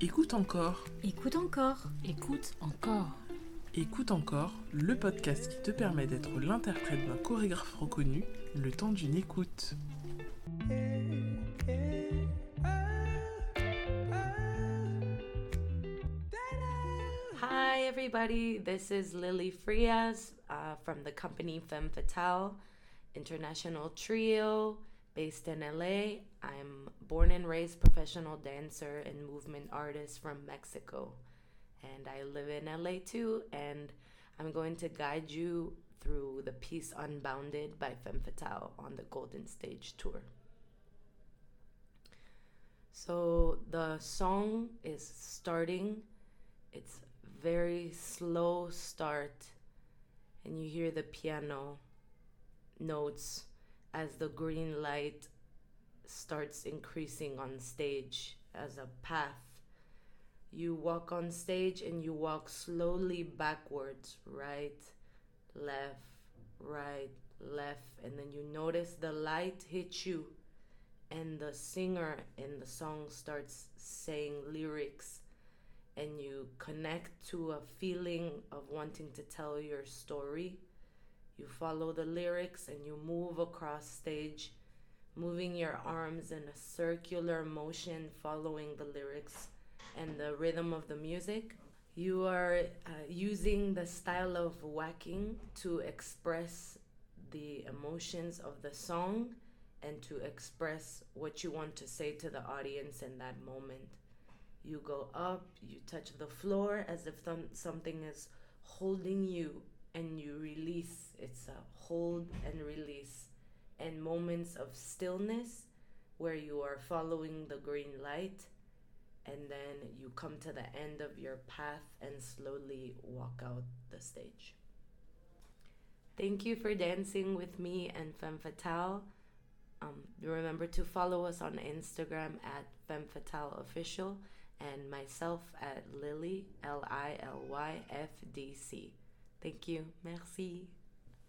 Écoute encore. Écoute encore. Écoute encore. Écoute encore, le podcast qui te permet d'être l'interprète d'un chorégraphe reconnu le temps d'une écoute. Hi, everybody. This is Lily Frias uh, from the company Femme Fatale International Trio based in LA. I'm born and raised professional dancer and movement artist from Mexico. And I live in LA too. And I'm going to guide you through the piece Unbounded by Femme Fatale on the Golden Stage Tour. So the song is starting. It's very slow start and you hear the piano notes as the green light starts increasing on stage as a path. You walk on stage and you walk slowly backwards, right, left, right, left, and then you notice the light hit you, and the singer in the song starts saying lyrics and you connect to a feeling of wanting to tell your story. You follow the lyrics and you move across stage, moving your arms in a circular motion, following the lyrics and the rhythm of the music. You are uh, using the style of waacking to express the emotions of the song and to express what you want to say to the audience in that moment you go up, you touch the floor as if th- something is holding you, and you release. It's a hold and release, and moments of stillness where you are following the green light, and then you come to the end of your path and slowly walk out the stage. Thank you for dancing with me and Femme Fatale. Um, remember to follow us on Instagram at Femme Fatale Official and myself at Lily, L I L Y F D C. Thank you. Merci.